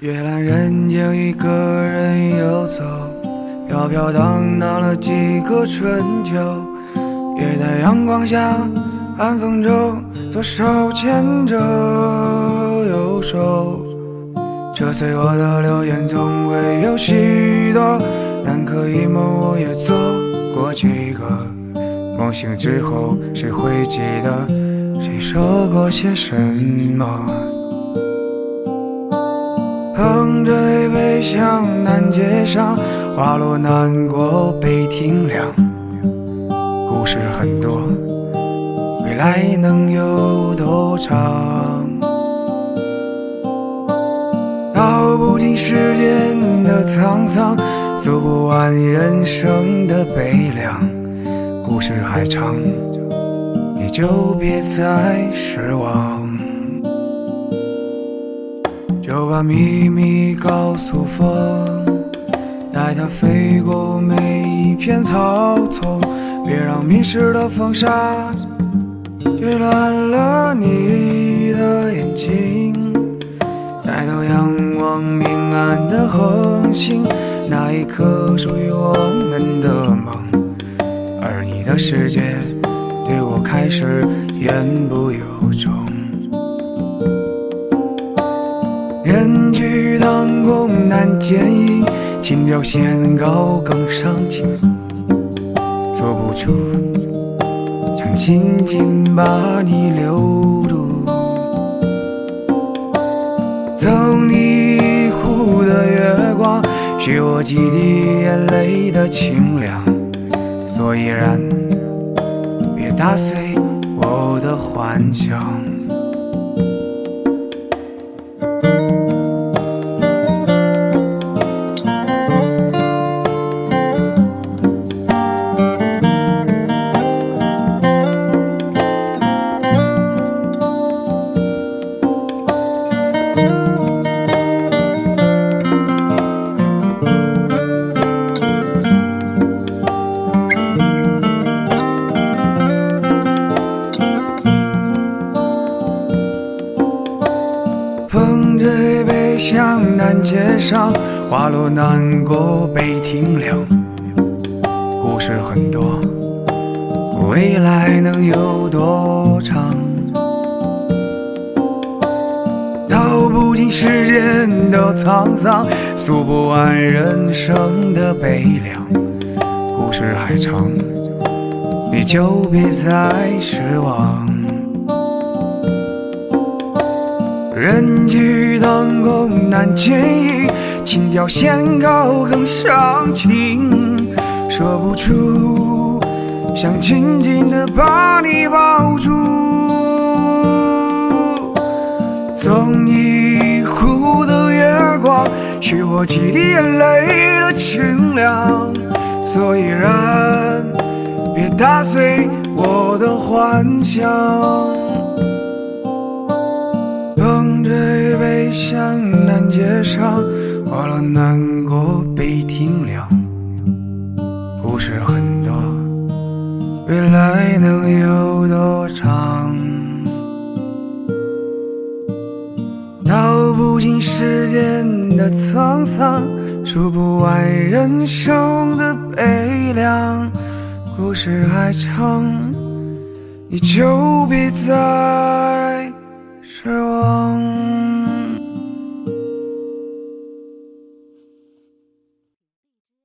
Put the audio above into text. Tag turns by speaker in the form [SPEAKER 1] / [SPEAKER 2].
[SPEAKER 1] 夜阑人静，一个人游走，飘飘荡荡了几个春秋。也在阳光下，寒风中，左手牵着右手。这岁我的流言总会有许多，南柯一梦我也做过几个。梦醒之后，谁会记得谁说过些什么？捧着一杯香，南街上，花落南国北亭凉。故事很多，未来能有多长？道不尽世间的沧桑，诉不完人生的悲凉。故事还长，你就别再失望。就把秘密告诉风，带它飞过每一片草丛，别让迷失的风沙晕乱了你的眼睛。抬头仰望明暗的恒星，那一颗属于我们的梦，而你的世界对我开始言不由衷。人去当空难见影，情调弦高更伤情。说不出，想紧紧把你留住。赠你一壶的月光，许我几滴眼泪的清凉。所以然，别打碎我的幻想。一杯香，南街上，花落南国北亭凉。故事很多，未来能有多长？道不尽世间的沧桑，诉不完人生的悲凉。故事还长，你就别再失望。人去当空难见影，情调线高更伤情。说不出，想紧紧地把你抱住。送你一壶的月光，许我几滴眼泪的清凉。所以然，别打碎我的幻想。向，南街上，花落南国北亭凉。故事很多，未来能有多长？道不尽世间的沧桑，数不完人生的悲凉。故事还长，你就别再。